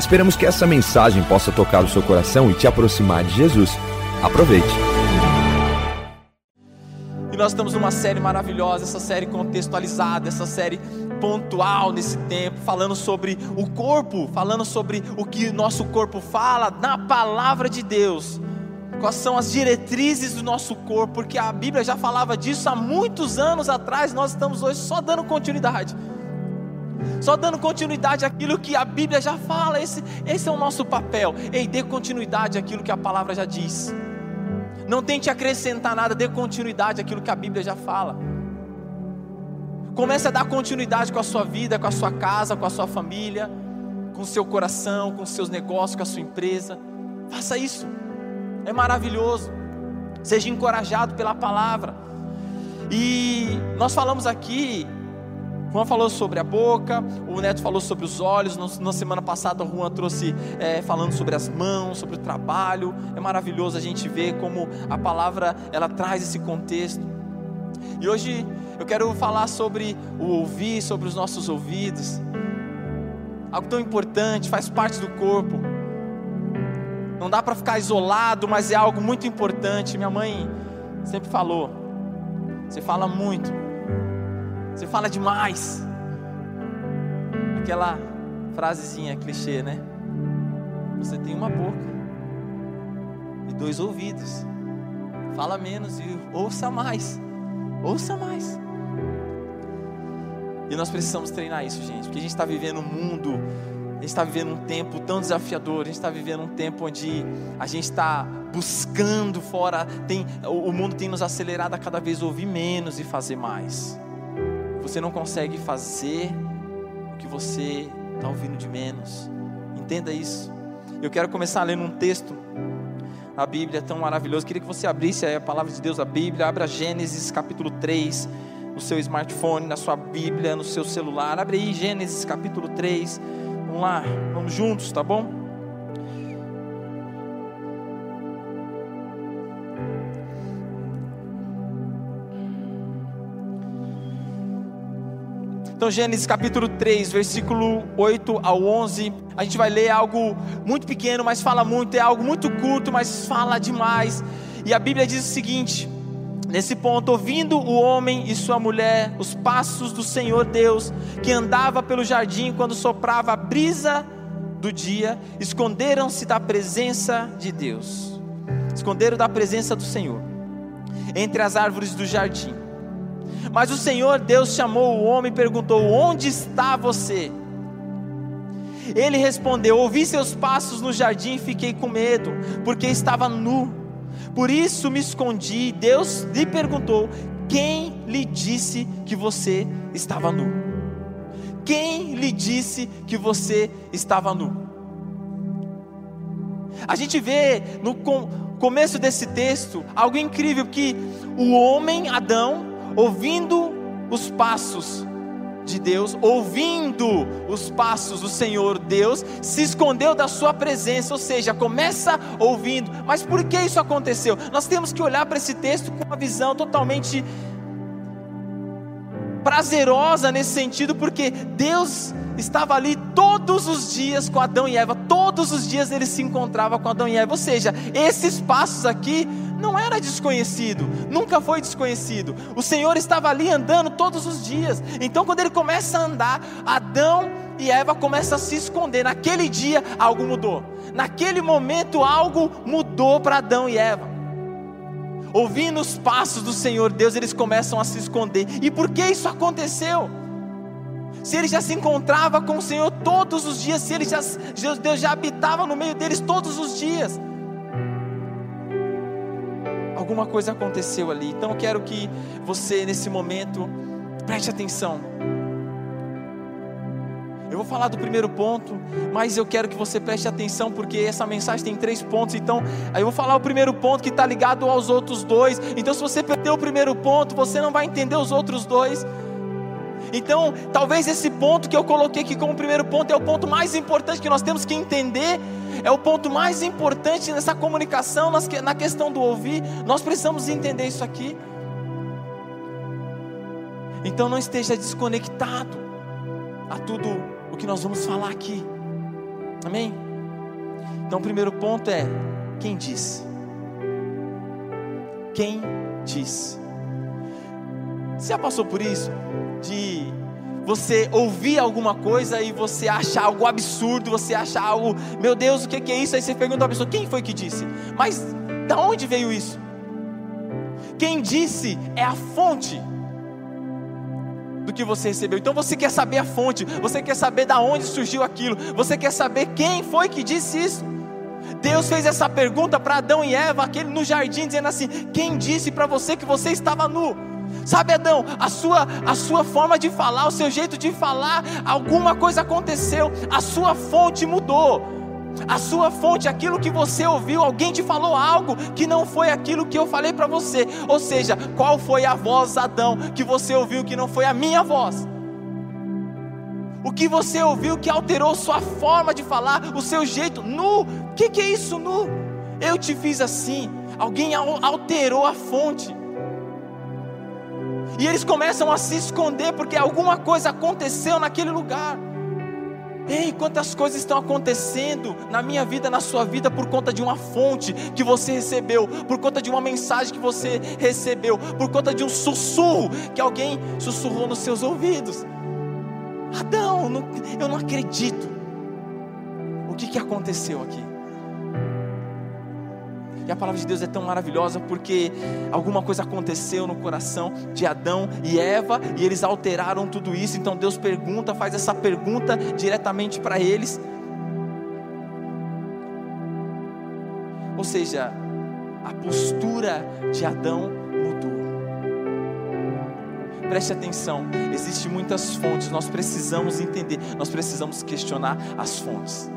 Esperamos que essa mensagem possa tocar o seu coração e te aproximar de Jesus. Aproveite. E nós estamos numa série maravilhosa, essa série contextualizada, essa série pontual nesse tempo, falando sobre o corpo, falando sobre o que nosso corpo fala na palavra de Deus. Quais são as diretrizes do nosso corpo? Porque a Bíblia já falava disso há muitos anos atrás, nós estamos hoje só dando continuidade só dando continuidade àquilo que a Bíblia já fala. Esse, esse é o nosso papel. Ei, dê continuidade àquilo que a palavra já diz. Não tente acrescentar nada, dê continuidade àquilo que a Bíblia já fala. Comece a dar continuidade com a sua vida, com a sua casa, com a sua família, com o seu coração, com os seus negócios, com a sua empresa. Faça isso. É maravilhoso. Seja encorajado pela palavra. E nós falamos aqui Juan falou sobre a boca, o Neto falou sobre os olhos. Na semana passada, o Juan trouxe é, falando sobre as mãos, sobre o trabalho. É maravilhoso a gente ver como a palavra ela traz esse contexto. E hoje eu quero falar sobre o ouvir, sobre os nossos ouvidos. Algo tão importante, faz parte do corpo. Não dá para ficar isolado, mas é algo muito importante. Minha mãe sempre falou: você fala muito você fala demais. Aquela frasezinha clichê, né? Você tem uma boca e dois ouvidos. Fala menos e ouça mais. Ouça mais. E nós precisamos treinar isso, gente, porque a gente está vivendo um mundo, a gente está vivendo um tempo tão desafiador, a gente está vivendo um tempo onde a gente está buscando fora, tem, o mundo tem nos acelerado a cada vez ouvir menos e fazer mais. Você não consegue fazer o que você está ouvindo de menos. Entenda isso. Eu quero começar lendo um texto a Bíblia tão maravilhoso. Queria que você abrisse a palavra de Deus, a Bíblia. Abra Gênesis capítulo 3 no seu smartphone, na sua Bíblia, no seu celular. Abre aí Gênesis capítulo 3. Vamos lá, vamos juntos, tá bom? Então, Gênesis capítulo 3, versículo 8 ao 11, a gente vai ler algo muito pequeno, mas fala muito, é algo muito curto, mas fala demais. E a Bíblia diz o seguinte: nesse ponto, ouvindo o homem e sua mulher os passos do Senhor Deus, que andava pelo jardim quando soprava a brisa do dia, esconderam-se da presença de Deus, esconderam da presença do Senhor, entre as árvores do jardim. Mas o Senhor Deus chamou o homem e perguntou: Onde está você? Ele respondeu: Ouvi seus passos no jardim e fiquei com medo, porque estava nu. Por isso me escondi. Deus lhe perguntou: Quem lhe disse que você estava nu? Quem lhe disse que você estava nu? A gente vê no começo desse texto algo incrível que o homem Adão ouvindo os passos de Deus, ouvindo os passos do Senhor Deus, se escondeu da sua presença, ou seja, começa ouvindo. Mas por que isso aconteceu? Nós temos que olhar para esse texto com uma visão totalmente prazerosa nesse sentido, porque Deus estava ali todos os dias com Adão e Eva, todos os dias ele se encontrava com Adão e Eva, ou seja, esses passos aqui não era desconhecido, nunca foi desconhecido. O Senhor estava ali andando todos os dias. Então, quando ele começa a andar, Adão e Eva começam a se esconder. Naquele dia, algo mudou. Naquele momento, algo mudou para Adão e Eva. Ouvindo os passos do Senhor Deus, eles começam a se esconder. E por que isso aconteceu? Se ele já se encontrava com o Senhor todos os dias, se ele já, Deus já habitava no meio deles todos os dias, alguma coisa aconteceu ali. Então eu quero que você, nesse momento, preste atenção. Eu vou falar do primeiro ponto, mas eu quero que você preste atenção porque essa mensagem tem três pontos. Então, eu vou falar o primeiro ponto que está ligado aos outros dois. Então, se você perder o primeiro ponto, você não vai entender os outros dois. Então, talvez esse ponto que eu coloquei aqui como primeiro ponto é o ponto mais importante que nós temos que entender, é o ponto mais importante nessa comunicação, na questão do ouvir. Nós precisamos entender isso aqui. Então, não esteja desconectado a tudo o que nós vamos falar aqui. Amém? Então, o primeiro ponto é: quem disse? Quem disse? Você já passou por isso? De você ouvir alguma coisa e você achar algo absurdo, você achar algo, meu Deus, o que é isso? Aí você pergunta a pessoa: quem foi que disse? Mas da onde veio isso? Quem disse é a fonte do que você recebeu. Então você quer saber a fonte, você quer saber da onde surgiu aquilo, você quer saber quem foi que disse isso. Deus fez essa pergunta para Adão e Eva, aquele no jardim, dizendo assim: Quem disse para você que você estava nu? Sabe, Adão, a sua, a sua forma de falar, o seu jeito de falar, alguma coisa aconteceu, a sua fonte mudou a sua fonte, aquilo que você ouviu, alguém te falou algo que não foi aquilo que eu falei para você. Ou seja, qual foi a voz, Adão, que você ouviu que não foi a minha voz? O que você ouviu que alterou sua forma de falar, o seu jeito? Nu, o que, que é isso, nu? Eu te fiz assim. Alguém alterou a fonte. E eles começam a se esconder porque alguma coisa aconteceu naquele lugar. Ei, quantas coisas estão acontecendo na minha vida, na sua vida, por conta de uma fonte que você recebeu, por conta de uma mensagem que você recebeu, por conta de um sussurro que alguém sussurrou nos seus ouvidos. Adão, eu não acredito. O que, que aconteceu aqui? E a palavra de Deus é tão maravilhosa porque alguma coisa aconteceu no coração de Adão e Eva e eles alteraram tudo isso. Então Deus pergunta, faz essa pergunta diretamente para eles. Ou seja, a postura de Adão mudou. Preste atenção, existem muitas fontes, nós precisamos entender, nós precisamos questionar as fontes.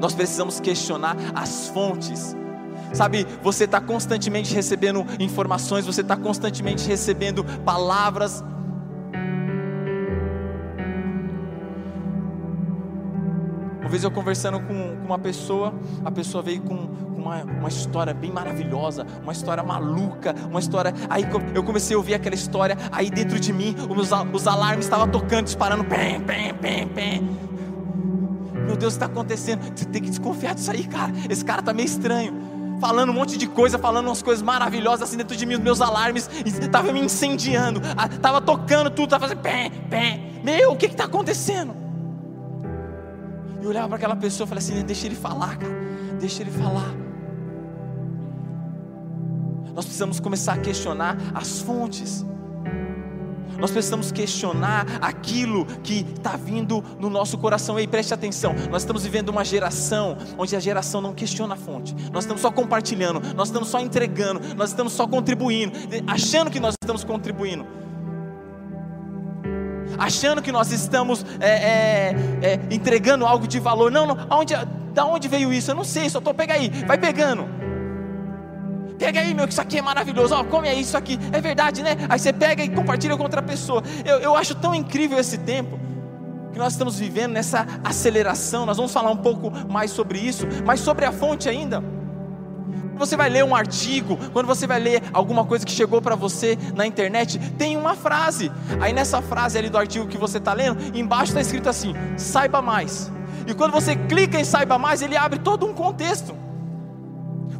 Nós precisamos questionar as fontes Sabe, você está constantemente recebendo informações, você está constantemente recebendo palavras. Uma vez eu conversando com, com uma pessoa, a pessoa veio com, com uma, uma história bem maravilhosa, uma história maluca, uma história. Aí eu comecei a ouvir aquela história, aí dentro de mim os, os alarmes estavam tocando, disparando. Meu Deus, está acontecendo. Você tem que desconfiar disso aí, cara. Esse cara está meio estranho falando um monte de coisa, falando umas coisas maravilhosas assim dentro de mim, os meus alarmes, estava me incendiando, estava tocando tudo, estava fazendo pé, pé. Meu, o que está acontecendo? Eu olhava para aquela pessoa e falei assim: deixa ele falar, cara, deixa ele falar. Nós precisamos começar a questionar as fontes. Nós precisamos questionar aquilo que está vindo no nosso coração. Ei, preste atenção. Nós estamos vivendo uma geração onde a geração não questiona a fonte. Nós estamos só compartilhando, nós estamos só entregando, nós estamos só contribuindo, achando que nós estamos contribuindo. Achando que nós estamos é, é, é, entregando algo de valor. Não, não. Aonde, da onde veio isso? Eu não sei, só estou pega aí, vai pegando. Pega aí, meu, que isso aqui é maravilhoso. Ó, come aí isso aqui. É verdade, né? Aí você pega e compartilha com outra pessoa. Eu, eu acho tão incrível esse tempo que nós estamos vivendo nessa aceleração. Nós vamos falar um pouco mais sobre isso, mas sobre a fonte ainda. Você vai ler um artigo, quando você vai ler alguma coisa que chegou para você na internet, tem uma frase. Aí nessa frase ali do artigo que você está lendo, embaixo está escrito assim: saiba mais. E quando você clica em saiba mais, ele abre todo um contexto.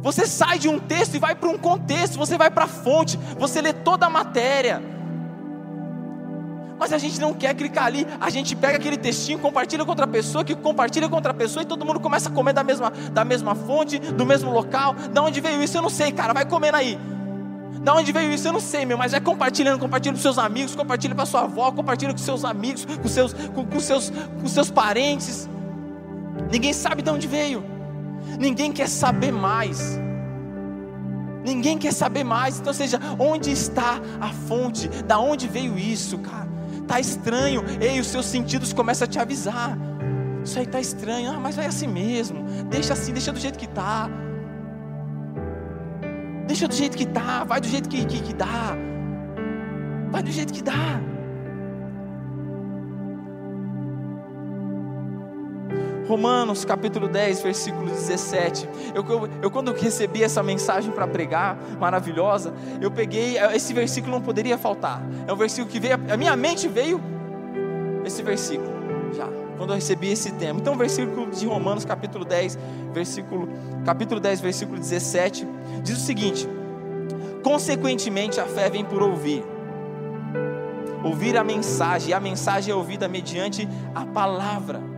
Você sai de um texto e vai para um contexto, você vai para a fonte, você lê toda a matéria. Mas a gente não quer clicar ali, a gente pega aquele textinho, compartilha com outra pessoa, que compartilha com outra pessoa e todo mundo começa a comer da mesma, da mesma fonte, do mesmo local. Da onde veio isso? Eu não sei, cara, vai comendo aí. Da onde veio isso? Eu não sei, meu, mas é compartilhando, compartilha com seus amigos, compartilha com sua avó, compartilha com seus amigos, com seus, com, com seus, com seus parentes. Ninguém sabe de onde veio. Ninguém quer saber mais. Ninguém quer saber mais. Então, seja, onde está a fonte? Da onde veio isso, cara? Tá estranho. Ei, os seus sentidos começam a te avisar. Isso aí tá estranho. Ah, mas vai assim mesmo. Deixa assim, deixa do jeito que tá. Deixa do jeito que tá, vai do jeito que, que, que dá. Vai do jeito que dá. Romanos capítulo 10, versículo 17. Eu, eu, eu quando recebi essa mensagem para pregar, maravilhosa, eu peguei, eh, esse versículo não poderia faltar. É um versículo que veio, a minha mente veio esse versículo, já, quando eu recebi esse tema. Então, o versículo de Romanos capítulo 10, versículo, capítulo 10, versículo 17, diz o seguinte: Consequentemente, a fé vem por ouvir. Ouvir a mensagem, e a mensagem é ouvida mediante a palavra.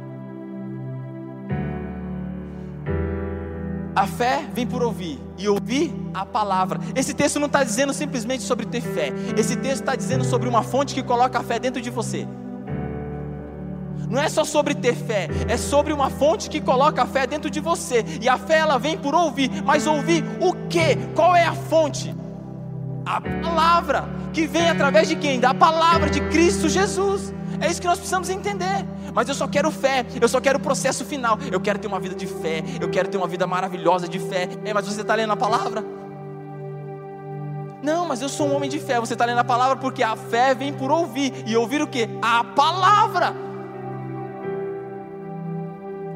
A fé vem por ouvir e ouvir a palavra. Esse texto não está dizendo simplesmente sobre ter fé. Esse texto está dizendo sobre uma fonte que coloca a fé dentro de você. Não é só sobre ter fé, é sobre uma fonte que coloca a fé dentro de você. E a fé ela vem por ouvir, mas ouvir o que? Qual é a fonte? A palavra que vem através de quem? Da palavra de Cristo Jesus. É isso que nós precisamos entender. Mas eu só quero fé, eu só quero o processo final. Eu quero ter uma vida de fé, eu quero ter uma vida maravilhosa de fé. É, mas você está lendo a palavra? Não, mas eu sou um homem de fé. Você está lendo a palavra porque a fé vem por ouvir. E ouvir o que? A palavra.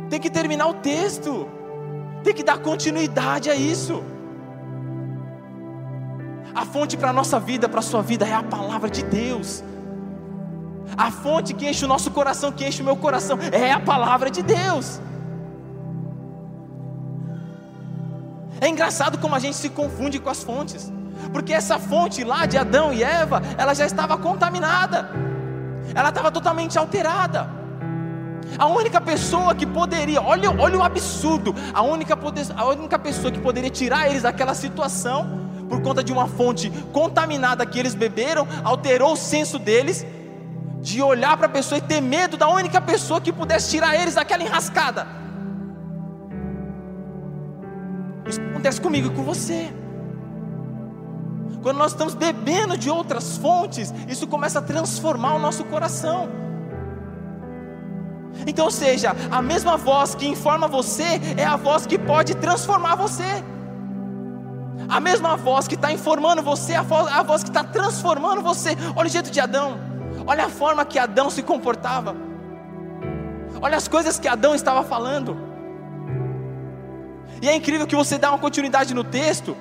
Tem que terminar o texto. Tem que dar continuidade a isso. A fonte para a nossa vida, para a sua vida, é a palavra de Deus. A fonte que enche o nosso coração, que enche o meu coração, é a palavra de Deus. É engraçado como a gente se confunde com as fontes, porque essa fonte lá de Adão e Eva, ela já estava contaminada, ela estava totalmente alterada. A única pessoa que poderia, olha, olha o absurdo, a única, poder, a única pessoa que poderia tirar eles daquela situação, por conta de uma fonte contaminada que eles beberam, alterou o senso deles, de olhar para a pessoa e ter medo da única pessoa que pudesse tirar eles daquela enrascada. Isso acontece comigo e com você. Quando nós estamos bebendo de outras fontes, isso começa a transformar o nosso coração. Então, ou seja, a mesma voz que informa você é a voz que pode transformar você. A mesma voz que está informando você é a voz, a voz que está transformando você. Olha o jeito de Adão. Olha a forma que Adão se comportava. Olha as coisas que Adão estava falando. E é incrível que você dá uma continuidade no texto.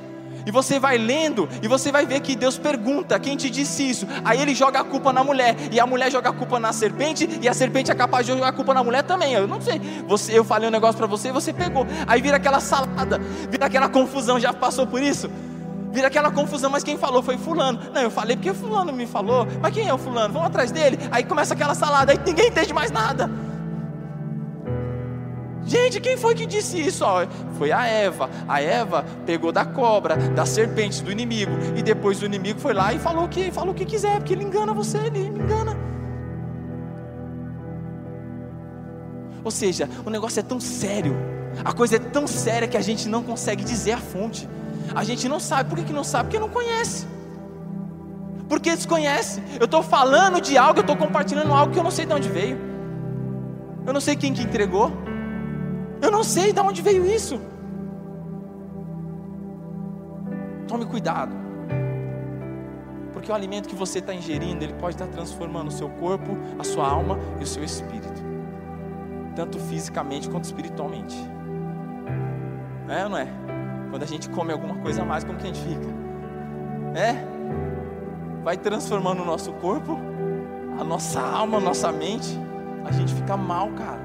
E você vai lendo e você vai ver que Deus pergunta quem te disse isso. Aí ele joga a culpa na mulher e a mulher joga a culpa na serpente e a serpente é capaz de jogar a culpa na mulher também. Eu não sei. Você, eu falei um negócio para você e você pegou. Aí vira aquela salada, vira aquela confusão. Já passou por isso? Vira aquela confusão, mas quem falou foi fulano. Não, eu falei porque fulano me falou. Mas quem é o fulano? Vamos atrás dele. Aí começa aquela salada, aí ninguém entende mais nada. Gente, quem foi que disse isso? Ó, foi a Eva. A Eva pegou da cobra, da serpente, do inimigo. E depois o inimigo foi lá e falou o que, falou o que quiser, porque ele engana você, ele me engana. Ou seja, o negócio é tão sério, a coisa é tão séria que a gente não consegue dizer a fonte. A gente não sabe. Por que, que não sabe? Porque não conhece. Porque desconhece. Eu estou falando de algo, eu estou compartilhando algo que eu não sei de onde veio. Eu não sei quem que entregou. Eu não sei de onde veio isso. Tome cuidado. Porque o alimento que você está ingerindo, ele pode estar transformando o seu corpo, a sua alma e o seu espírito. Tanto fisicamente quanto espiritualmente. É ou não é? Quando a gente come alguma coisa a mais, como que a gente fica? É? Vai transformando o nosso corpo, a nossa alma, a nossa mente. A gente fica mal, cara.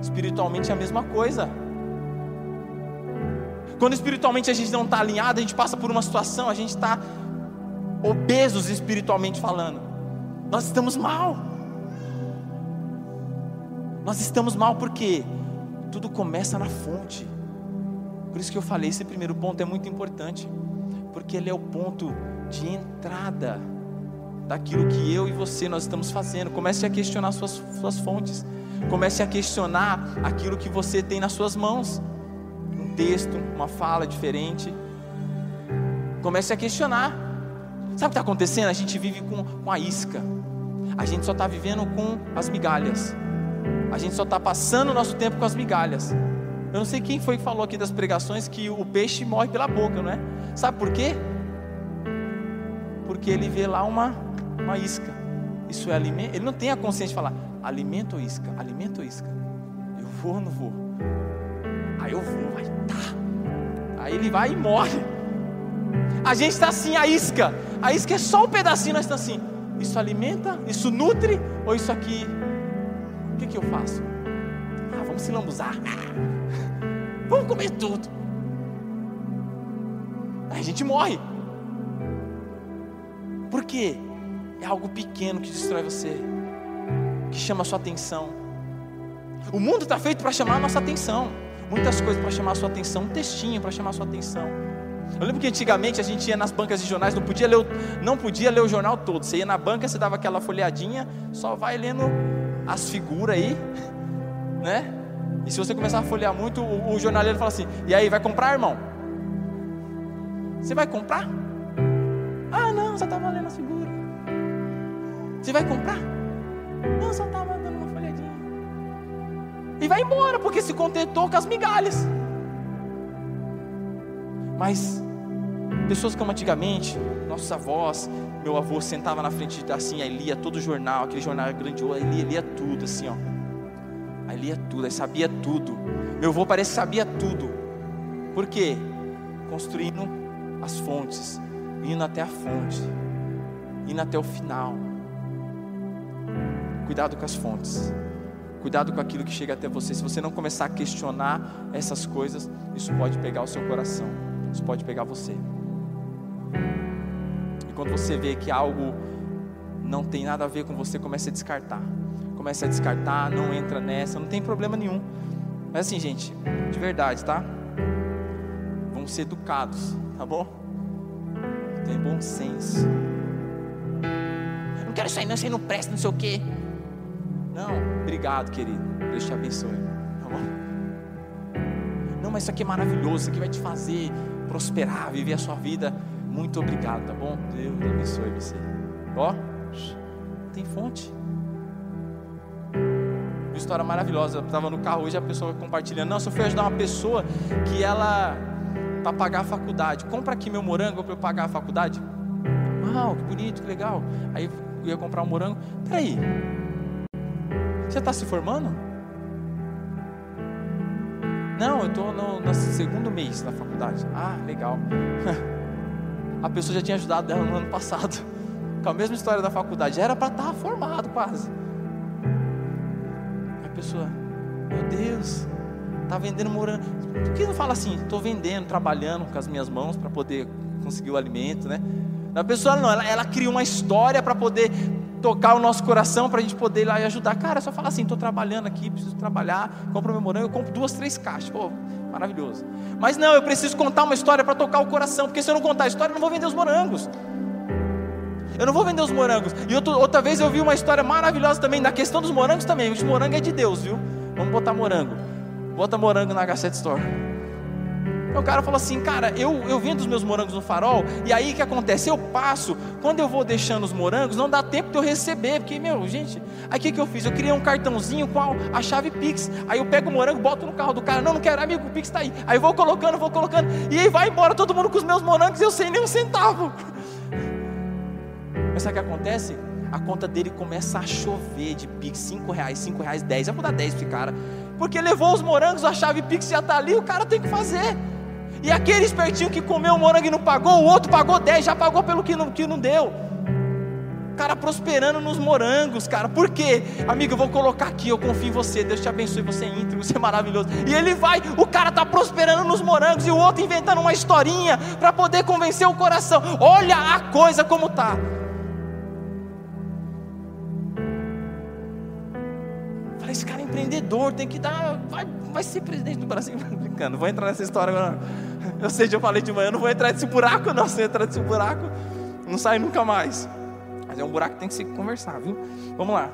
Espiritualmente é a mesma coisa. Quando espiritualmente a gente não está alinhado, a gente passa por uma situação, a gente está obesos espiritualmente falando. Nós estamos mal. Nós estamos mal porque tudo começa na fonte. Por isso que eu falei, esse primeiro ponto é muito importante, porque ele é o ponto de entrada daquilo que eu e você nós estamos fazendo. Comece a questionar suas, suas fontes. Comece a questionar aquilo que você tem nas suas mãos. Um texto, uma fala diferente. Comece a questionar. Sabe o que está acontecendo? A gente vive com, com a isca. A gente só está vivendo com as migalhas. A gente só está passando o nosso tempo com as migalhas. Eu não sei quem foi que falou aqui das pregações que o peixe morre pela boca, não é? Sabe por quê? Porque ele vê lá uma, uma isca. Isso é alimento. Ele não tem a consciência de falar alimento ou isca, alimento ou isca. Eu vou ou não vou? Aí eu vou, vai tá. Aí ele vai e morre. A gente está assim, a isca. A isca é só um pedacinho, nós estamos assim. Isso alimenta? Isso nutre? Ou isso aqui? O que, que eu faço? Ah, vamos se lambuzar. Vamos comer tudo. Aí a gente morre. Por quê? É algo pequeno que destrói você, que chama a sua atenção. O mundo está feito para chamar a nossa atenção. Muitas coisas para chamar a sua atenção, um textinho para chamar a sua atenção. Eu lembro que antigamente a gente ia nas bancas de jornais, não podia ler o, não podia ler o jornal todo. Você ia na banca, você dava aquela folheadinha, só vai lendo as figuras aí, né? E se você começar a folhear muito, o, o jornaleiro fala assim: E aí, vai comprar, irmão? Você vai comprar? Ah, não, só estava lendo as figuras. Você vai comprar? Não, só estava dando uma folhadinha. E vai embora, porque se contentou com as migalhas. Mas pessoas como antigamente, nossos avós, meu avô sentava na frente assim, aí lia todo o jornal, aquele jornal grandioso, aí lia, lia tudo assim, ó. Aí lia tudo, aí sabia tudo. Meu avô parece que sabia tudo. Por quê? Construindo as fontes, indo até a fonte, indo até o final. Cuidado com as fontes. Cuidado com aquilo que chega até você. Se você não começar a questionar essas coisas, isso pode pegar o seu coração. Isso pode pegar você. E quando você vê que algo não tem nada a ver com você, comece a descartar. Comece a descartar, não entra nessa, não tem problema nenhum. Mas assim, gente, de verdade, tá? Vamos ser educados, tá bom? Tem bom senso. Não quero aí, não, isso aí não presta, não sei o quê. Não, obrigado, querido. Deus te abençoe. Tá bom? Não, mas isso aqui é maravilhoso, isso aqui vai te fazer prosperar, viver a sua vida. Muito obrigado, tá bom? Deus abençoe você. Ó, tem fonte. Uma história maravilhosa. Eu estava no carro hoje, a pessoa compartilhando. Não, só fui ajudar uma pessoa que ela, para pagar a faculdade, compra aqui meu morango para eu pagar a faculdade. Uau, que bonito, que legal. Aí eu ia comprar um morango. Peraí, você está se formando? Não, eu estou no, no, segundo mês da faculdade. Ah, legal. A pessoa já tinha ajudado ela no ano passado, com a mesma história da faculdade. Era para estar tá formado quase. Pessoa, meu Deus, está vendendo morango. Por que não fala assim? Estou vendendo, trabalhando com as minhas mãos para poder conseguir o alimento, né? A pessoa não, ela, ela cria uma história para poder tocar o nosso coração para a gente poder ir lá e ajudar. Cara, só falar assim: estou trabalhando aqui, preciso trabalhar, compro meu morango, eu compro duas, três caixas. Pô, maravilhoso. Mas não, eu preciso contar uma história para tocar o coração, porque se eu não contar a história, eu não vou vender os morangos. Eu não vou vender os morangos. E outro, outra vez eu vi uma história maravilhosa também, na questão dos morangos também. Os morangos é de Deus, viu? Vamos botar morango. Bota morango na H7 Store. O cara falou assim, cara, eu, eu vendo os meus morangos no farol, e aí o que acontece? Eu passo, quando eu vou deixando os morangos, não dá tempo de eu receber, porque, meu, gente, aí o que, que eu fiz? Eu criei um cartãozinho com a, a chave Pix, aí eu pego o morango, boto no carro do cara, não, não quero, amigo, o Pix está aí, aí eu vou colocando, vou colocando, e aí vai embora todo mundo com os meus morangos, e eu sem nem um centavo. Mas sabe o que acontece? A conta dele começa a chover de Pix, 5 reais, 5 reais, 10, eu vou dar 10 para esse cara, porque levou os morangos, a chave Pix já está ali, o cara tem que fazer. E aquele espertinho que comeu o morango e não pagou, o outro pagou 10, já pagou pelo que não, que não deu. Cara prosperando nos morangos, cara. Por quê? Amigo, eu vou colocar aqui, eu confio em você. Deus te abençoe, você é você é maravilhoso. E ele vai, o cara está prosperando nos morangos e o outro inventando uma historinha para poder convencer o coração. Olha a coisa como tá. Empreendedor, tem que dar, vai, vai ser presidente do Brasil. Brincando, vou entrar nessa história agora. Eu sei que eu falei de manhã, eu não vou entrar nesse buraco, não. Se eu entrar nesse buraco, não sai nunca mais. Mas é um buraco que tem que se conversar, viu? Vamos lá.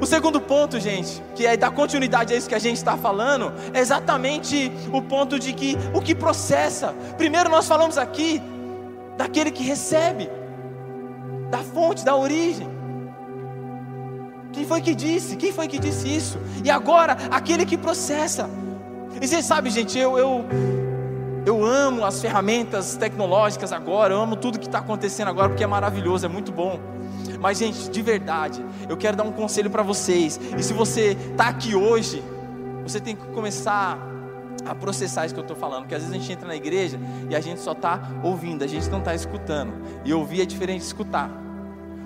O segundo ponto, gente, que é dar continuidade a isso que a gente está falando, é exatamente o ponto de que o que processa. Primeiro nós falamos aqui daquele que recebe, da fonte, da origem. Quem foi que disse? Quem foi que disse isso? E agora, aquele que processa. E você sabe, gente, eu, eu, eu amo as ferramentas tecnológicas agora, eu amo tudo que está acontecendo agora, porque é maravilhoso, é muito bom. Mas, gente, de verdade, eu quero dar um conselho para vocês. E se você está aqui hoje, você tem que começar a processar isso que eu estou falando. Porque às vezes a gente entra na igreja e a gente só está ouvindo, a gente não está escutando. E ouvir é diferente de escutar.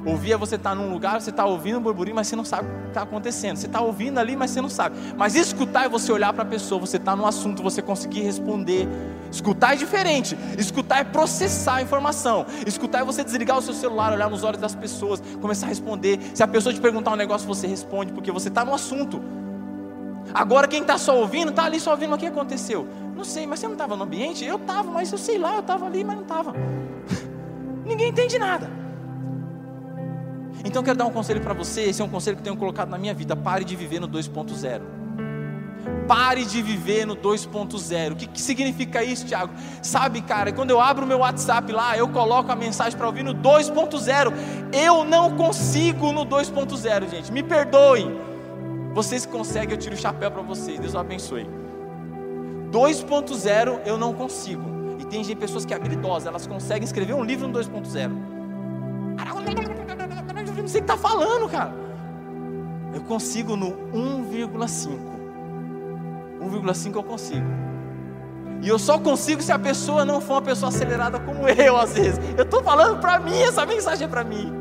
Ouvir é você estar tá num lugar, você está ouvindo um burburinho, mas você não sabe o que está acontecendo. Você está ouvindo ali, mas você não sabe. Mas escutar é você olhar para a pessoa, você está no assunto, você conseguir responder. Escutar é diferente. Escutar é processar a informação. Escutar é você desligar o seu celular, olhar nos olhos das pessoas, começar a responder. Se a pessoa te perguntar um negócio, você responde, porque você está no assunto. Agora quem está só ouvindo, está ali só ouvindo o que aconteceu. Não sei, mas você não estava no ambiente? Eu estava, mas eu sei lá, eu estava ali, mas não estava. Ninguém entende nada. Então quero dar um conselho para você, esse é um conselho que eu tenho colocado na minha vida. Pare de viver no 2.0. Pare de viver no 2.0. O que, que significa isso, Tiago? Sabe, cara, quando eu abro o meu WhatsApp lá, eu coloco a mensagem para ouvir no 2.0. Eu não consigo no 2.0, gente. Me perdoem. Vocês conseguem, eu tiro o chapéu para vocês. Deus abençoe. 2.0 eu não consigo. E tem gente, pessoas que é habilidosas, elas conseguem escrever um livro no 2.0 não sei o que está falando, cara. Eu consigo no 1,5. 1,5 eu consigo. E eu só consigo se a pessoa não for uma pessoa acelerada como eu, às vezes. Eu estou falando para mim, essa mensagem é para mim.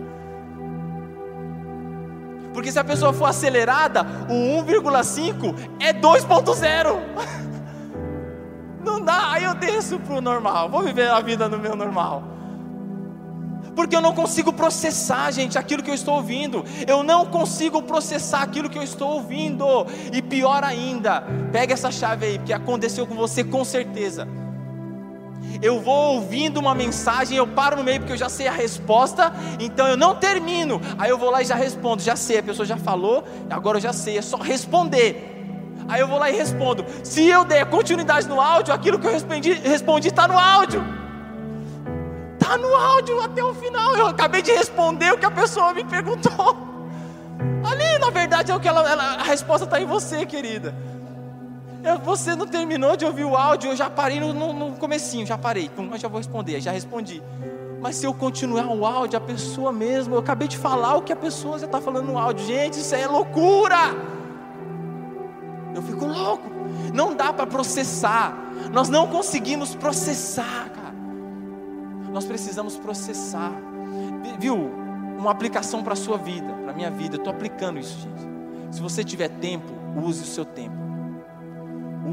Porque se a pessoa for acelerada, o 1,5 é 2,0. Não dá, aí eu desço para o normal. Vou viver a vida no meu normal porque eu não consigo processar, gente, aquilo que eu estou ouvindo. Eu não consigo processar aquilo que eu estou ouvindo. E pior ainda, pega essa chave aí, porque aconteceu com você com certeza. Eu vou ouvindo uma mensagem, eu paro no meio porque eu já sei a resposta, então eu não termino. Aí eu vou lá e já respondo, já sei, a pessoa já falou, agora eu já sei, é só responder. Aí eu vou lá e respondo. Se eu der continuidade no áudio, aquilo que eu respondi está no áudio. Está no áudio até o final. Eu acabei de responder o que a pessoa me perguntou. Ali, na verdade, é o que ela, ela a resposta está em você, querida. Eu, você não terminou de ouvir o áudio, eu já parei no, no, no comecinho, já parei. Pum, eu já vou responder, já respondi. Mas se eu continuar o áudio, a pessoa mesmo, eu acabei de falar o que a pessoa já está falando no áudio. Gente, isso é loucura. Eu fico louco. Não dá para processar. Nós não conseguimos processar, cara nós precisamos processar. Viu? Uma aplicação para a sua vida, para a minha vida. Eu estou aplicando isso, gente. Se você tiver tempo, use o seu tempo.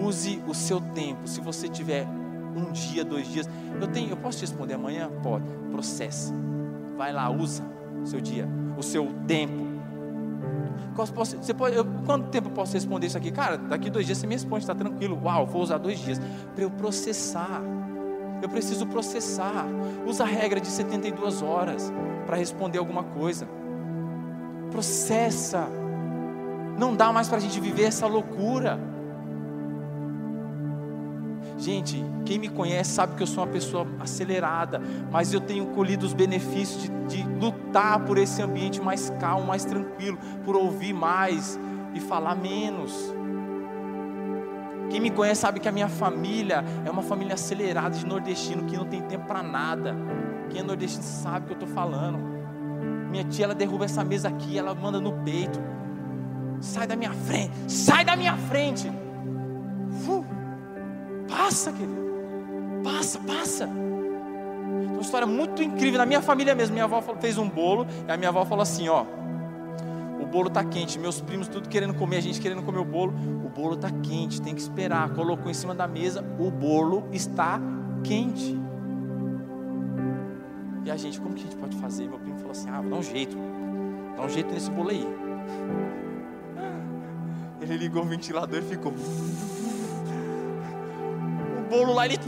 Use o seu tempo. Se você tiver um dia, dois dias, eu tenho, eu posso te responder amanhã? Pode. Processe. Vai lá, usa o seu dia, o seu tempo. Você pode, eu, quanto tempo eu posso responder isso aqui? Cara, daqui dois dias você me responde, está tranquilo. Uau, vou usar dois dias para eu processar eu preciso processar. Usa a regra de 72 horas para responder alguma coisa. Processa. Não dá mais para a gente viver essa loucura. Gente, quem me conhece sabe que eu sou uma pessoa acelerada, mas eu tenho colhido os benefícios de, de, lutar por esse ambiente mais calmo, mais tranquilo, por ouvir mais e falar menos. Quem me conhece sabe que a minha família é uma família acelerada de nordestino que não tem tempo para nada. Quem é nordestino sabe o que eu estou falando. Minha tia ela derruba essa mesa aqui, ela manda no peito. Sai da minha frente, sai da minha frente. Uh, passa, querido. Passa, passa. Uma história muito incrível na minha família mesmo. Minha avó fez um bolo e a minha avó falou assim, ó bolo está quente, meus primos tudo querendo comer, a gente querendo comer o bolo, o bolo está quente, tem que esperar. Colocou em cima da mesa, o bolo está quente. E a gente, como que a gente pode fazer? Meu primo falou assim: ah, vou dar um jeito, dá um jeito nesse bolo aí. Ele ligou o ventilador e ficou. O bolo lá, ele.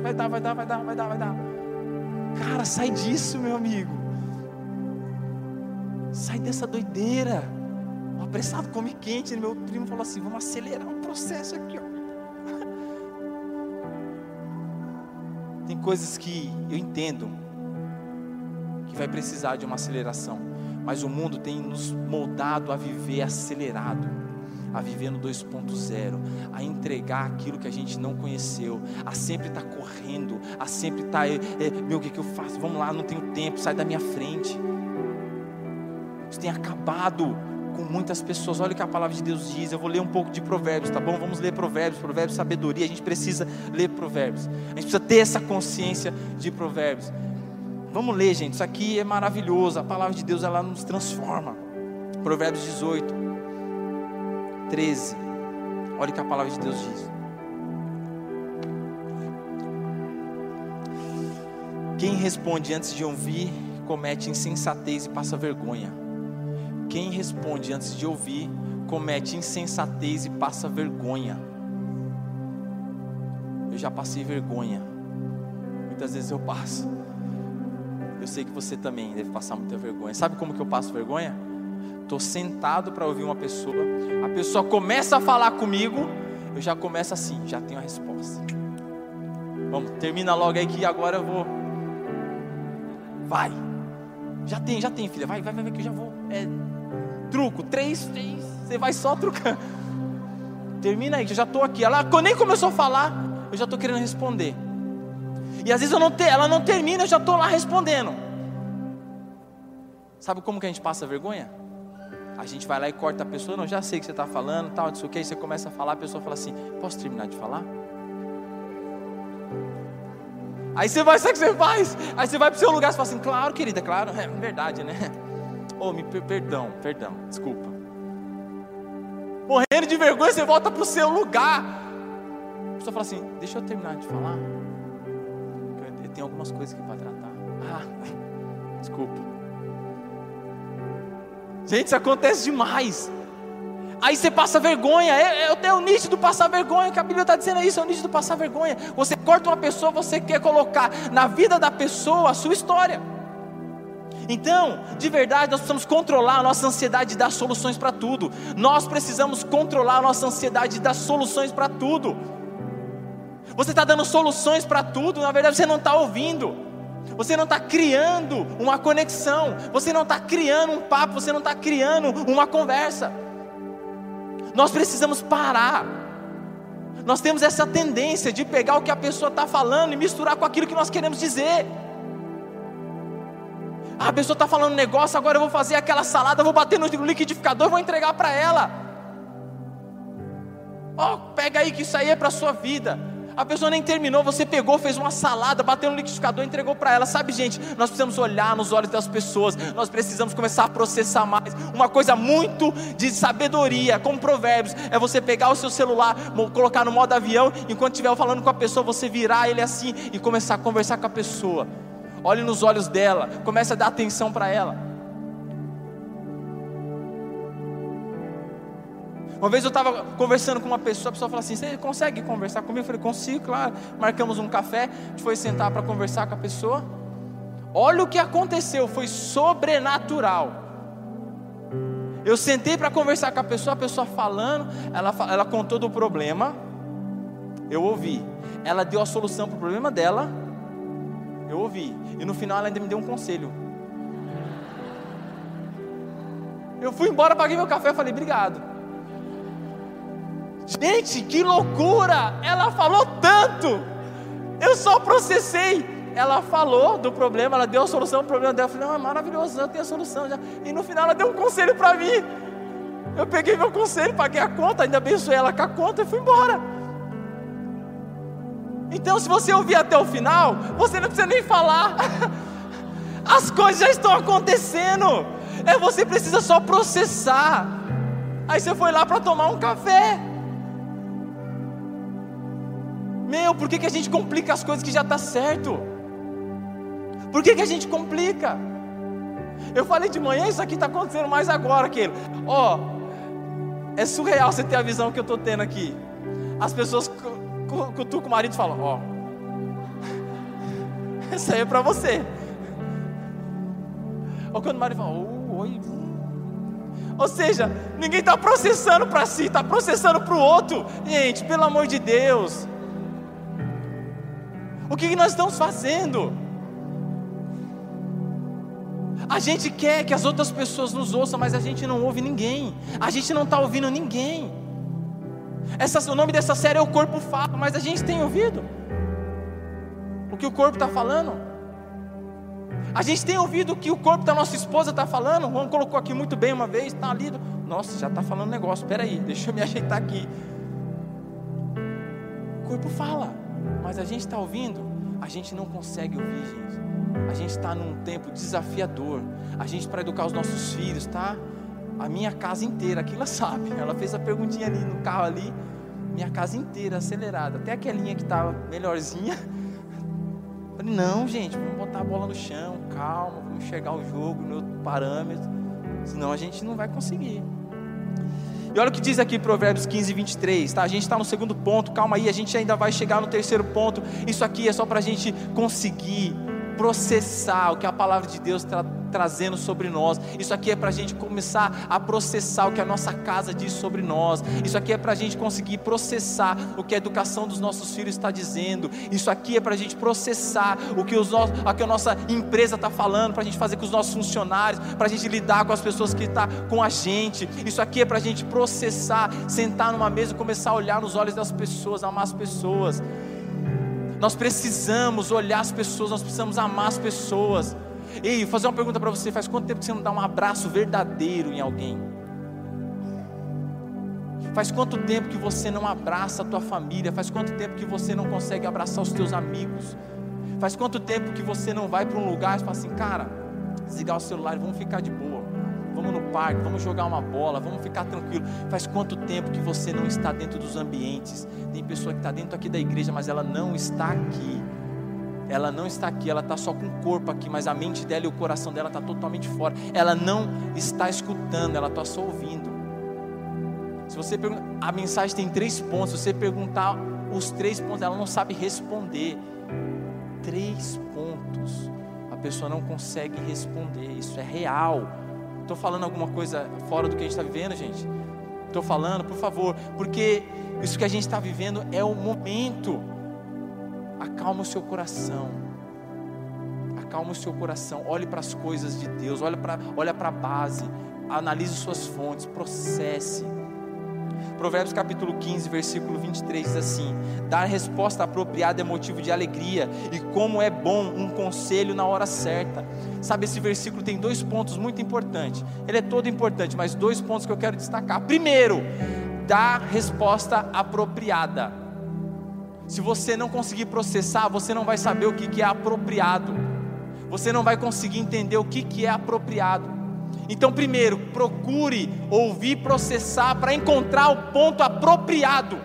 Vai dar, vai dar, vai dar, vai dar, vai dar. Cara, sai disso, meu amigo. Sai dessa doideira. O apressado come quente. Meu primo falou assim: vamos acelerar o processo aqui. Ó. Tem coisas que eu entendo que vai precisar de uma aceleração. Mas o mundo tem nos moldado a viver acelerado, a viver no 2.0, a entregar aquilo que a gente não conheceu, a sempre estar tá correndo, a sempre estar, tá, é, é, meu, o que, que eu faço? Vamos lá, não tenho tempo, sai da minha frente. Isso tem acabado com muitas pessoas. Olha o que a palavra de Deus diz. Eu vou ler um pouco de Provérbios, tá bom? Vamos ler Provérbios, Provérbios, sabedoria. A gente precisa ler Provérbios. A gente precisa ter essa consciência de Provérbios. Vamos ler, gente. Isso aqui é maravilhoso. A palavra de Deus ela nos transforma. Provérbios 18, 13. Olha o que a palavra de Deus diz. Quem responde antes de ouvir comete insensatez e passa vergonha. Quem responde antes de ouvir comete insensatez e passa vergonha. Eu já passei vergonha. Muitas vezes eu passo. Eu sei que você também deve passar muita vergonha. Sabe como que eu passo vergonha? Estou sentado para ouvir uma pessoa, a pessoa começa a falar comigo, eu já começo assim, já tenho a resposta. Vamos, termina logo aí que agora eu vou. Vai. Já tem, já tem, filha. Vai, vai, vai, que eu já vou. É truco, três, três, você vai só trucando. Termina aí, que eu já estou aqui. Ela nem começou a falar, eu já estou querendo responder. E às vezes eu não te, ela não termina, eu já estou lá respondendo. Sabe como que a gente passa vergonha? A gente vai lá e corta a pessoa, não, já sei que você está falando, tal, disso que, aí você começa a falar, a pessoa fala assim, posso terminar de falar? Aí você vai, sabe o que você faz? Aí você vai para o seu lugar e fala assim, claro, querida, claro, é verdade, né? Oh, me perdão, perdão, desculpa. Morrendo de vergonha, você volta para o seu lugar. A pessoa fala assim: Deixa eu terminar de falar. Eu tenho algumas coisas aqui para tratar. Ah, desculpa. Gente, isso acontece demais. Aí você passa vergonha, é, é, é o nítido passar vergonha, que a Bíblia está dizendo é isso, é o nítido passar vergonha. Você corta uma pessoa, você quer colocar na vida da pessoa a sua história. Então, de verdade, nós precisamos controlar a nossa ansiedade de dar soluções para tudo. Nós precisamos controlar a nossa ansiedade de dar soluções para tudo. Você está dando soluções para tudo, na verdade você não está ouvindo. Você não está criando uma conexão, você não está criando um papo, você não está criando uma conversa. Nós precisamos parar. Nós temos essa tendência de pegar o que a pessoa está falando e misturar com aquilo que nós queremos dizer. A pessoa está falando um negócio, agora eu vou fazer aquela salada, vou bater no liquidificador vou entregar para ela. Ó, oh, pega aí que isso aí é para sua vida. A pessoa nem terminou, você pegou, fez uma salada, bateu no liquidificador entregou para ela. Sabe, gente, nós precisamos olhar nos olhos das pessoas, nós precisamos começar a processar mais. Uma coisa muito de sabedoria, como provérbios, é você pegar o seu celular, colocar no modo avião, enquanto estiver falando com a pessoa, você virar ele assim e começar a conversar com a pessoa olhe nos olhos dela, comece a dar atenção para ela. Uma vez eu estava conversando com uma pessoa, a pessoa falou assim: Você consegue conversar comigo? Eu falei: Consigo, claro. Marcamos um café, a gente foi sentar para conversar com a pessoa. Olha o que aconteceu, foi sobrenatural. Eu sentei para conversar com a pessoa, a pessoa falando, ela, ela contou do problema, eu ouvi. Ela deu a solução para o problema dela, eu ouvi. E no final ela ainda me deu um conselho. Eu fui embora, paguei meu café e falei, obrigado. Gente, que loucura! Ela falou tanto. Eu só processei. Ela falou do problema, ela deu a solução o problema dela. Eu falei, não, é maravilhoso, eu tenho a solução já. E no final ela deu um conselho para mim. Eu peguei meu conselho, paguei a conta, ainda abençoei ela com a conta e fui embora. Então, se você ouvir até o final, você não precisa nem falar. As coisas já estão acontecendo. É você precisa só processar. Aí você foi lá para tomar um café. Meu, por que, que a gente complica as coisas que já está certo? Por que, que a gente complica? Eu falei de manhã, isso aqui está acontecendo mais agora, aquele. Ó, oh, é surreal você ter a visão que eu estou tendo aqui. As pessoas cutuca o marido e fala: Ó, oh, essa aí é para você. Ou quando o marido fala: oh, Oi. Ou seja, ninguém está processando para si, está processando para o outro. Gente, pelo amor de Deus. O que nós estamos fazendo? A gente quer que as outras pessoas nos ouçam, mas a gente não ouve ninguém. A gente não está ouvindo ninguém. Essa, o nome dessa série é O Corpo Fala, mas a gente tem ouvido o que o corpo está falando. A gente tem ouvido o que o corpo da nossa esposa está falando. O Juan colocou aqui muito bem uma vez, está ali. Nossa, já está falando negócio. Espera aí, deixa eu me ajeitar aqui. O corpo fala, mas a gente está ouvindo. A gente não consegue ouvir, gente. A gente está num tempo desafiador. A gente, para educar os nossos filhos, tá? A minha casa inteira, aquilo ela sabe. Ela fez a perguntinha ali no carro ali. Minha casa inteira acelerada. Até aquelinha que estava melhorzinha. Falei, não, gente, vamos botar a bola no chão, calma, vamos enxergar o jogo no outro parâmetro. Senão a gente não vai conseguir. E olha o que diz aqui Provérbios 15, 23, tá? A gente está no segundo ponto, calma aí, a gente ainda vai chegar no terceiro ponto. Isso aqui é só para a gente conseguir processar o que a palavra de Deus está trazendo sobre nós. Isso aqui é para a gente começar a processar o que a nossa casa diz sobre nós. Isso aqui é para a gente conseguir processar o que a educação dos nossos filhos está dizendo. Isso aqui é para a gente processar o que, os nossos, o que a nossa empresa está falando, para a gente fazer com os nossos funcionários, para a gente lidar com as pessoas que estão tá com a gente. Isso aqui é para a gente processar, sentar numa mesa e começar a olhar nos olhos das pessoas, amar as pessoas. Nós precisamos olhar as pessoas, nós precisamos amar as pessoas. Ei, fazer uma pergunta para você: faz quanto tempo que você não dá um abraço verdadeiro em alguém? Faz quanto tempo que você não abraça a tua família? Faz quanto tempo que você não consegue abraçar os teus amigos? Faz quanto tempo que você não vai para um lugar e fala assim, cara, desligar o celular vamos ficar de boa vamos no parque, vamos jogar uma bola, vamos ficar tranquilo. Faz quanto tempo que você não está dentro dos ambientes? Tem pessoa que está dentro aqui da igreja, mas ela não está aqui. Ela não está aqui, ela está só com o corpo aqui, mas a mente dela e o coração dela está totalmente fora. Ela não está escutando, ela está só ouvindo. Se você perguntar, a mensagem tem três pontos. Se você perguntar os três pontos, ela não sabe responder. Três pontos. A pessoa não consegue responder. Isso é real. Estou falando alguma coisa fora do que a gente está vivendo, gente? Estou falando, por favor, porque isso que a gente está vivendo é o momento. Acalma o seu coração. Acalma o seu coração. Olhe para as coisas de Deus. Olhe para olha a base. Analise suas fontes. Processe Provérbios capítulo 15, versículo 23 diz assim: Dar resposta apropriada é motivo de alegria, e como é bom um conselho na hora certa. Sabe, esse versículo tem dois pontos muito importantes. Ele é todo importante, mas dois pontos que eu quero destacar. Primeiro, dar resposta apropriada. Se você não conseguir processar, você não vai saber o que é apropriado. Você não vai conseguir entender o que é apropriado. Então, primeiro, procure ouvir, processar para encontrar o ponto apropriado,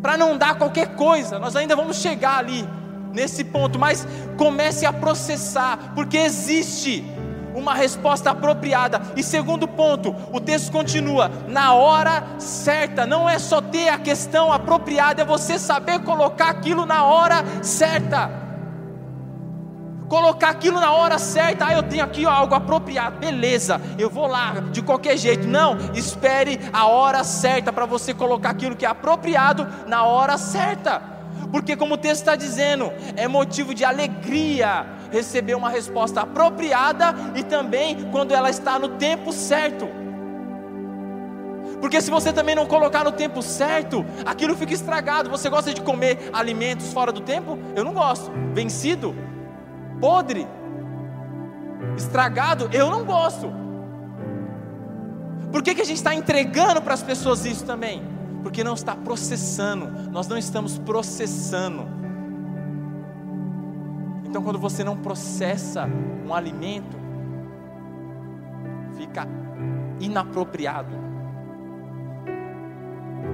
para não dar qualquer coisa. Nós ainda vamos chegar ali nesse ponto, mas comece a processar, porque existe uma resposta apropriada. E segundo ponto, o texto continua: na hora certa, não é só ter a questão apropriada, é você saber colocar aquilo na hora certa colocar aquilo na hora certa. Ah, eu tenho aqui algo apropriado, beleza, eu vou lá de qualquer jeito. Não, espere a hora certa para você colocar aquilo que é apropriado na hora certa. Porque, como o texto está dizendo, é motivo de alegria receber uma resposta apropriada e também quando ela está no tempo certo. Porque se você também não colocar no tempo certo, aquilo fica estragado. Você gosta de comer alimentos fora do tempo? Eu não gosto. Vencido? Podre, estragado, eu não gosto. Por que, que a gente está entregando para as pessoas isso também? Porque não está processando, nós não estamos processando. Então, quando você não processa um alimento, fica inapropriado.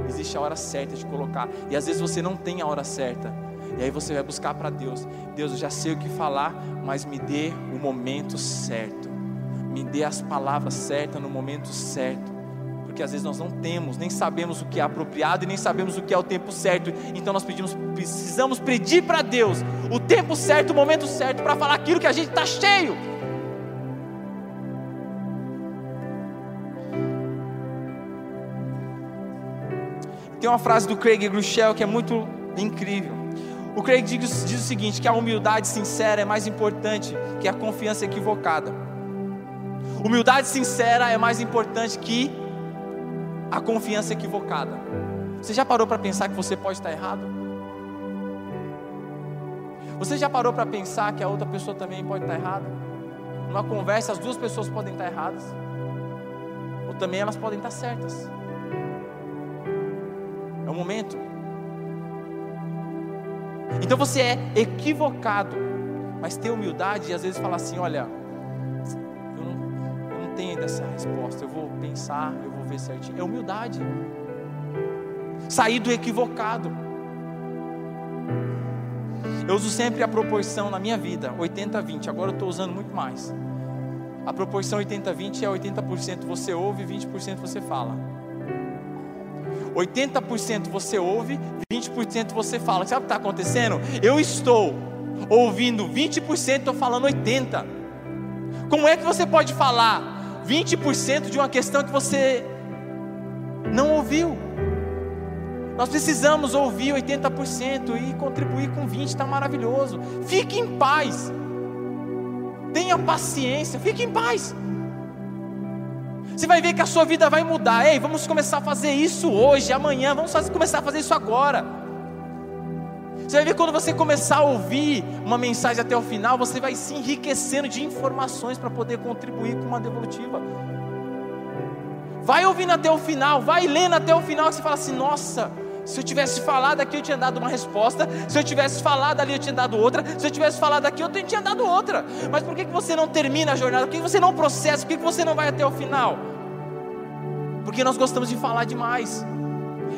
Existe a hora certa de colocar, e às vezes você não tem a hora certa. E aí você vai buscar para Deus. Deus, eu já sei o que falar, mas me dê o momento certo. Me dê as palavras certas no momento certo. Porque às vezes nós não temos, nem sabemos o que é apropriado e nem sabemos o que é o tempo certo. Então nós pedimos, precisamos pedir para Deus o tempo certo, o momento certo para falar aquilo que a gente está cheio. Tem uma frase do Craig Grushel que é muito incrível. O Craig diz, diz o seguinte: que a humildade sincera é mais importante que a confiança equivocada. Humildade sincera é mais importante que a confiança equivocada. Você já parou para pensar que você pode estar errado? Você já parou para pensar que a outra pessoa também pode estar errada? Numa conversa, as duas pessoas podem estar erradas, ou também elas podem estar certas. É o momento. Então você é equivocado, mas ter humildade e às vezes falar assim: olha, eu não, eu não tenho ainda essa resposta, eu vou pensar, eu vou ver certinho. É humildade. Sair do equivocado. Eu uso sempre a proporção na minha vida, 80-20, agora eu estou usando muito mais. A proporção 80-20 é 80% você ouve, 20% você fala. 80% você ouve, 20% você fala. Sabe o que está acontecendo? Eu estou ouvindo 20%, estou falando 80%. Como é que você pode falar 20% de uma questão que você não ouviu? Nós precisamos ouvir 80% e contribuir com 20%, está maravilhoso. Fique em paz. Tenha paciência, fique em paz. Você vai ver que a sua vida vai mudar. Ei, vamos começar a fazer isso hoje, amanhã, vamos fazer, começar a fazer isso agora. Você vai ver quando você começar a ouvir uma mensagem até o final, você vai se enriquecendo de informações para poder contribuir com uma devolutiva. Vai ouvindo até o final, vai lendo até o final, você fala assim: nossa, se eu tivesse falado aqui, eu tinha dado uma resposta. Se eu tivesse falado ali, eu tinha dado outra. Se eu tivesse falado aqui, eu tinha dado outra. Mas por que você não termina a jornada? Por que você não processa? Por que você não vai até o final? Porque nós gostamos de falar demais.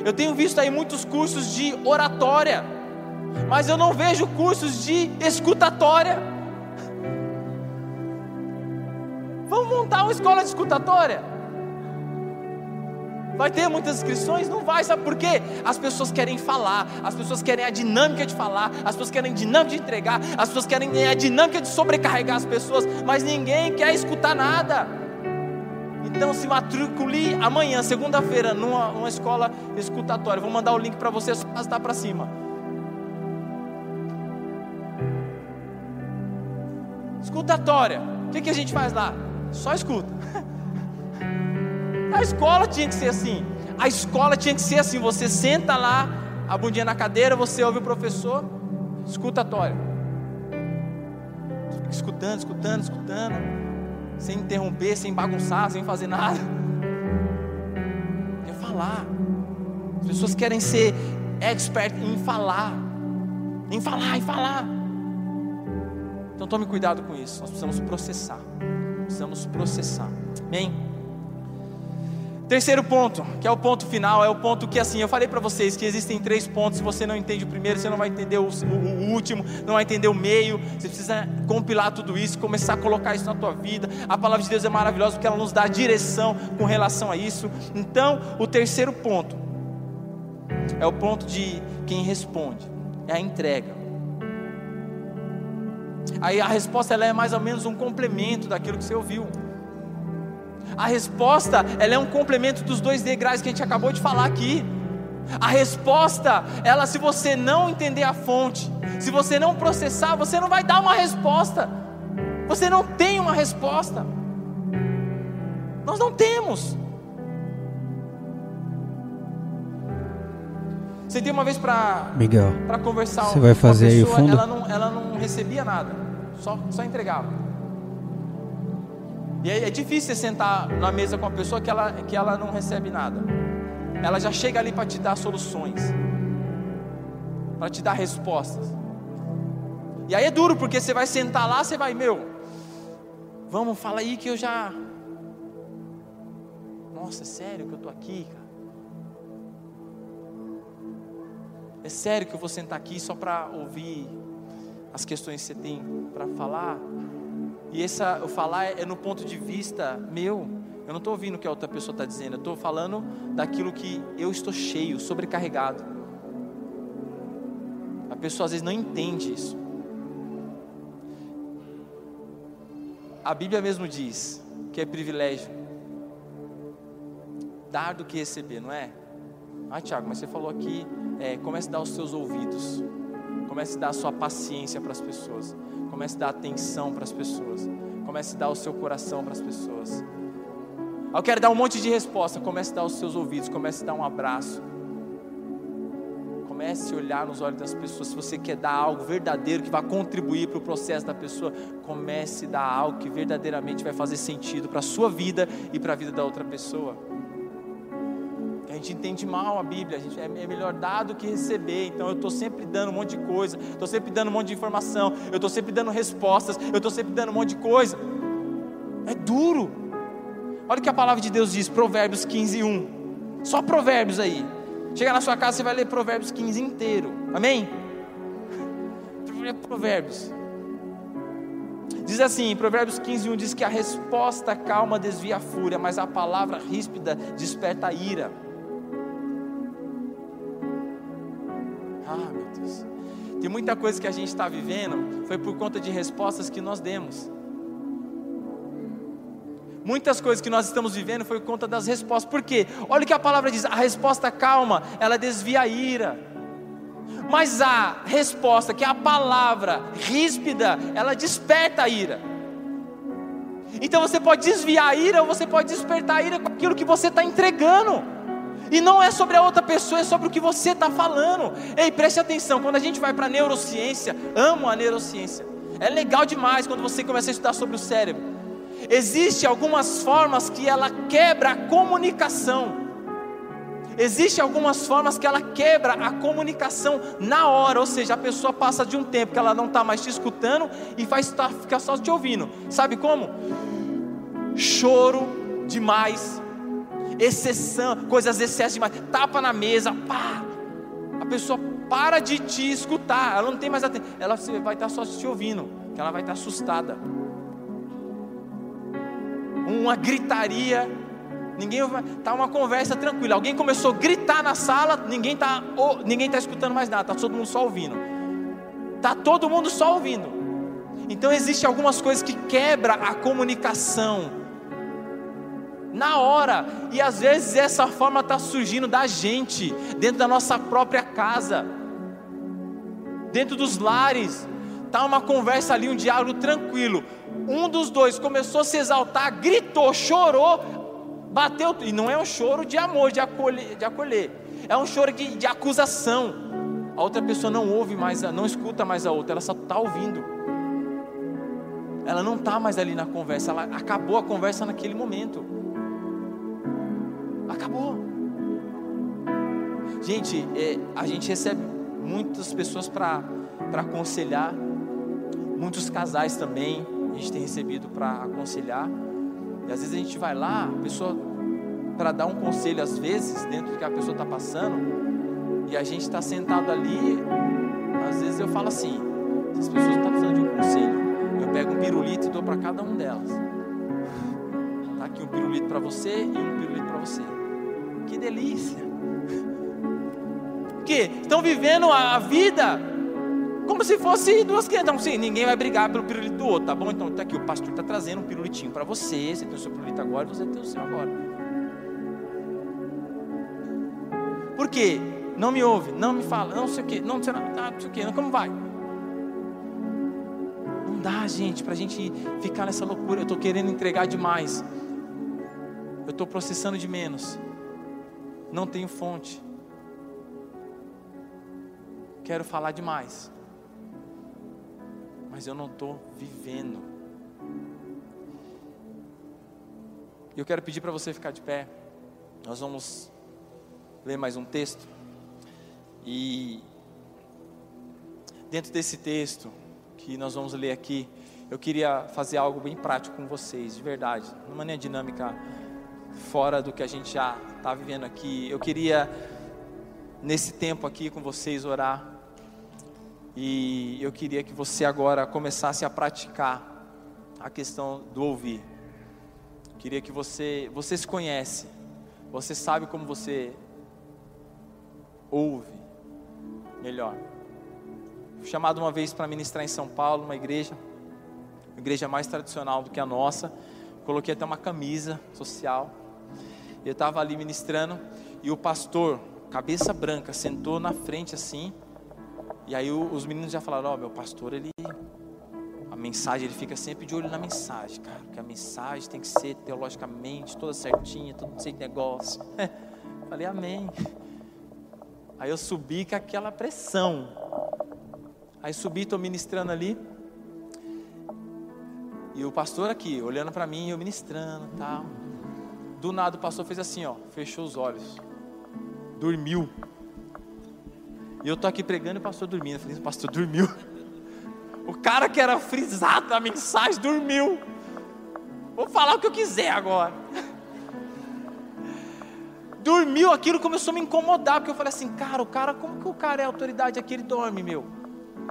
Eu tenho visto aí muitos cursos de oratória, mas eu não vejo cursos de escutatória. Vamos montar uma escola de escutatória? Vai ter muitas inscrições? Não vai, sabe por quê? As pessoas querem falar, as pessoas querem a dinâmica de falar, as pessoas querem a dinâmica de entregar, as pessoas querem a dinâmica de sobrecarregar as pessoas, mas ninguém quer escutar nada. Então se matricule amanhã, segunda-feira, numa, numa escola escutatória. Vou mandar o link para você, só arrastar para cima. Escutatória. O que, que a gente faz lá? Só escuta. A escola tinha que ser assim. A escola tinha que ser assim. Você senta lá, a bundinha na cadeira, você ouve o professor, escutatória. Escutando, escutando, escutando sem interromper, sem bagunçar, sem fazer nada. Quer falar. As pessoas querem ser expert em falar, em falar, em falar. Então tome cuidado com isso. Nós precisamos processar. Precisamos processar. Amém? Terceiro ponto, que é o ponto final, é o ponto que assim, eu falei para vocês que existem três pontos. Se você não entende o primeiro, você não vai entender o, o, o, último, não vai entender o meio. Você precisa compilar tudo isso, começar a colocar isso na tua vida. A palavra de Deus é maravilhosa porque ela nos dá direção com relação a isso. Então, o terceiro ponto é o ponto de quem responde, é a entrega. Aí a resposta ela é mais ou menos um complemento daquilo que você ouviu. A resposta, ela é um complemento dos dois degraus que a gente acabou de falar aqui. A resposta, ela se você não entender a fonte, se você não processar, você não vai dar uma resposta. Você não tem uma resposta. Nós não temos. Você tem uma vez para Miguel para conversar você vai fazer pessoa, aí o fundo? Ela não, ela não recebia nada, só, só entregava. E é, é difícil você sentar na mesa com uma pessoa que ela, que ela não recebe nada. Ela já chega ali para te dar soluções, para te dar respostas. E aí é duro, porque você vai sentar lá, você vai, meu, vamos, fala aí que eu já. Nossa, é sério que eu estou aqui, cara? É sério que eu vou sentar aqui só para ouvir as questões que você tem para falar? E essa, eu falar é no ponto de vista meu. Eu não estou ouvindo o que a outra pessoa está dizendo. Eu estou falando daquilo que eu estou cheio, sobrecarregado. A pessoa às vezes não entende isso. A Bíblia mesmo diz que é privilégio dar do que receber, não é? Ah, Tiago, mas você falou aqui, é, comece a dar os seus ouvidos. Comece a dar a sua paciência para as pessoas. Comece a dar atenção para as pessoas. Comece a dar o seu coração para as pessoas. Eu quero dar um monte de resposta. Comece a dar os seus ouvidos. Comece a dar um abraço. Comece a olhar nos olhos das pessoas. Se você quer dar algo verdadeiro que vai contribuir para o processo da pessoa, comece a dar algo que verdadeiramente vai fazer sentido para a sua vida e para a vida da outra pessoa. Gente entende mal a Bíblia, a gente é, é melhor dar do que receber. Então eu estou sempre dando um monte de coisa, estou sempre dando um monte de informação, eu estou sempre dando respostas, eu estou sempre dando um monte de coisa. É duro. Olha o que a palavra de Deus diz, Provérbios 15, 1. Só provérbios aí. Chega na sua casa, você vai ler Provérbios 15 inteiro. Amém? Provérbios. Diz assim, Provérbios 15, 1 diz que a resposta calma desvia a fúria, mas a palavra ríspida desperta a ira. Deus. Tem muita coisa que a gente está vivendo, foi por conta de respostas que nós demos. Muitas coisas que nós estamos vivendo foi por conta das respostas. Por quê? Olha o que a palavra diz: a resposta calma, ela desvia a ira. Mas a resposta, que é a palavra ríspida, ela desperta a ira. Então você pode desviar a ira ou você pode despertar a ira com aquilo que você está entregando. E não é sobre a outra pessoa, é sobre o que você está falando. Ei, preste atenção, quando a gente vai para a neurociência, amo a neurociência. É legal demais quando você começa a estudar sobre o cérebro. Existem algumas formas que ela quebra a comunicação. Existem algumas formas que ela quebra a comunicação na hora, ou seja, a pessoa passa de um tempo que ela não está mais te escutando e faz ficar só te ouvindo. Sabe como? Choro demais, exceção, coisas excessas demais, tapa na mesa, pá. A pessoa para de te escutar, ela não tem mais atenção, ela vai estar tá só te ouvindo, que ela vai estar tá assustada uma gritaria, ninguém vai, tá uma conversa tranquila. Alguém começou a gritar na sala, ninguém tá, oh, ninguém tá escutando mais nada, tá todo mundo só ouvindo. Tá todo mundo só ouvindo. Então existe algumas coisas que quebra a comunicação na hora, e às vezes essa forma está surgindo da gente, dentro da nossa própria casa, dentro dos lares, tá uma conversa ali, um diálogo tranquilo um dos dois começou a se exaltar, gritou, chorou, bateu, e não é um choro de amor, de acolher, de acolher é um choro de, de acusação. A outra pessoa não ouve mais, não escuta mais a outra, ela só está ouvindo. Ela não está mais ali na conversa, ela acabou a conversa naquele momento. Acabou. Gente, é, a gente recebe muitas pessoas para aconselhar, muitos casais também a gente tem recebido para aconselhar. E às vezes a gente vai lá, a pessoa para dar um conselho, às vezes, dentro do que a pessoa está passando, e a gente está sentado ali, às vezes eu falo assim, as pessoas estão precisando de um conselho, eu pego um pirulito e dou para cada um delas. Tá aqui um pirulito para você e um pirulito para você. Que delícia! Porque estão vivendo a vida como se fosse duas crianças. Então, sim, ninguém vai brigar pelo pirulito do outro, tá bom? Então, tá aqui, o pastor está trazendo um pirulitinho para você. Você tem o seu pirulito agora, você tem o seu agora. Por quê? Não me ouve, não me fala, não sei o quê, não sei, não, não sei o quê, como vai? Não dá, gente, para a gente ficar nessa loucura. Eu estou querendo entregar demais. Eu estou processando de menos. Não tenho fonte. Quero falar demais mas eu não estou vivendo. Eu quero pedir para você ficar de pé. Nós vamos ler mais um texto. E dentro desse texto que nós vamos ler aqui, eu queria fazer algo bem prático com vocês, de verdade, uma maneira dinâmica fora do que a gente já está vivendo aqui. Eu queria nesse tempo aqui com vocês orar e eu queria que você agora começasse a praticar a questão do ouvir. Queria que você, você se conhece, você sabe como você ouve melhor. Fui chamado uma vez para ministrar em São Paulo, uma igreja, uma igreja mais tradicional do que a nossa. Coloquei até uma camisa social. Eu estava ali ministrando e o pastor, cabeça branca, sentou na frente assim E aí os meninos já falaram: Ó, oh, meu pastor, ele. A mensagem, ele fica sempre de olho na mensagem, cara. Porque a mensagem tem que ser teologicamente toda certinha, tudo sem negócio. Falei, Amém. Aí eu subi com aquela pressão. Aí subi, estou ministrando ali. E o pastor aqui, olhando para mim, eu ministrando tal. Do nada o pastor fez assim, ó, fechou os olhos. Dormiu. E eu tô aqui pregando e o pastor dormindo. Eu falei, pastor dormiu. O cara que era frisado na mensagem dormiu. Vou falar o que eu quiser agora. Dormiu, aquilo começou a me incomodar, porque eu falei assim, cara, o cara, como que o cara é autoridade aqui, ele dorme, meu?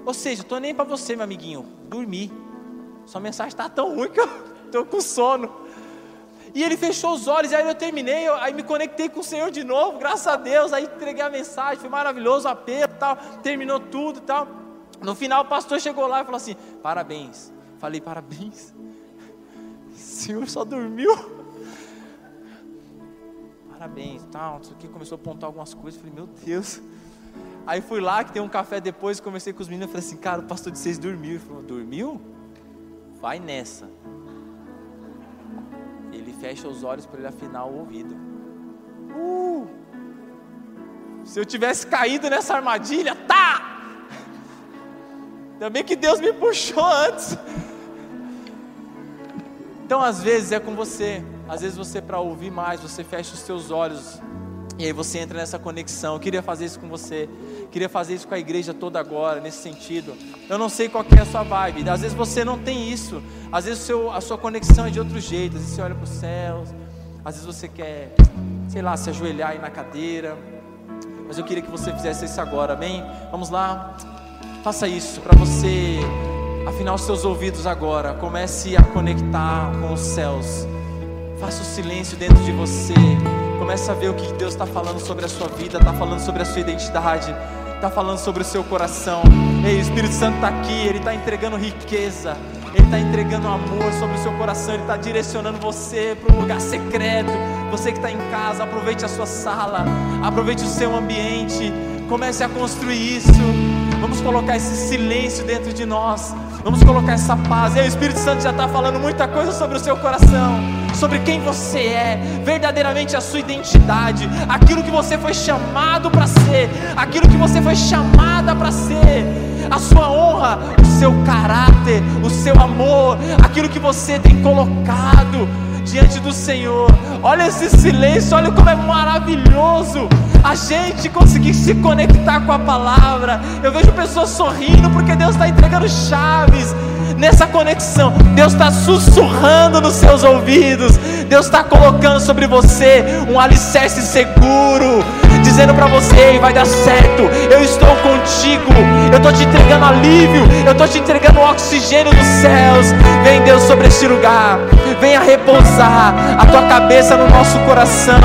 Ou seja, tô nem para você, meu amiguinho, dormi. Sua mensagem está tão ruim que eu tô com sono. E ele fechou os olhos, e aí eu terminei, eu, aí me conectei com o Senhor de novo, graças a Deus, aí entreguei a mensagem, foi maravilhoso, apelo tal, terminou tudo tal. No final o pastor chegou lá e falou assim: parabéns. Falei, parabéns. O senhor só dormiu. Parabéns, tal, isso aqui começou a apontar algumas coisas. Falei, meu Deus. Aí fui lá, que tem um café depois, conversei com os meninos, falei assim, cara, o pastor de vocês dormiu. Ele falou, dormiu? Vai nessa. Fecha os olhos para ele afinar o ouvido. Uh! Se eu tivesse caído nessa armadilha, tá! Bem que Deus me puxou antes. Então, às vezes é com você. Às vezes você para ouvir mais, você fecha os seus olhos e aí você entra nessa conexão. Eu queria fazer isso com você. Queria fazer isso com a igreja toda agora, nesse sentido. Eu não sei qual é a sua vibe. Às vezes você não tem isso. Às vezes seu, a sua conexão é de outro jeito. Às vezes você olha para os céus. Às vezes você quer, sei lá, se ajoelhar aí na cadeira. Mas eu queria que você fizesse isso agora, amém? Vamos lá. Faça isso para você afinar os seus ouvidos agora. Comece a conectar com os céus. Faça o silêncio dentro de você. Comece a ver o que Deus está falando sobre a sua vida, está falando sobre a sua identidade, está falando sobre o seu coração. Ei, o Espírito Santo está aqui, Ele está entregando riqueza, Ele está entregando amor sobre o seu coração, Ele está direcionando você para um lugar secreto. Você que está em casa, aproveite a sua sala, aproveite o seu ambiente, comece a construir isso. Vamos colocar esse silêncio dentro de nós. Vamos colocar essa paz. E o Espírito Santo já está falando muita coisa sobre o seu coração, sobre quem você é, verdadeiramente a sua identidade, aquilo que você foi chamado para ser, aquilo que você foi chamada para ser, a sua honra, o seu caráter, o seu amor, aquilo que você tem colocado diante do Senhor. Olha esse silêncio, olha como é maravilhoso a gente conseguir se conectar com a palavra. Eu vejo pessoas sorrindo porque Deus está entregando chaves nessa conexão. Deus está sussurrando nos seus ouvidos. Deus está colocando sobre você um alicerce seguro dizendo para você: vai dar certo, eu estou contigo, eu estou te entregando alívio, eu estou te entregando oxigênio dos céus. Vem, Deus, sobre este lugar, venha repousar a tua cabeça no nosso coração.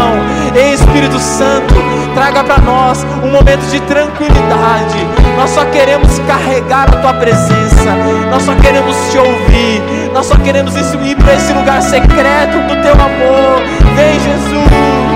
Ei, Espírito Santo, traga para nós um momento de tranquilidade. Nós só queremos carregar a tua presença, nós só queremos te ouvir, nós só queremos ir para esse lugar secreto do teu amor. Vem, Jesus.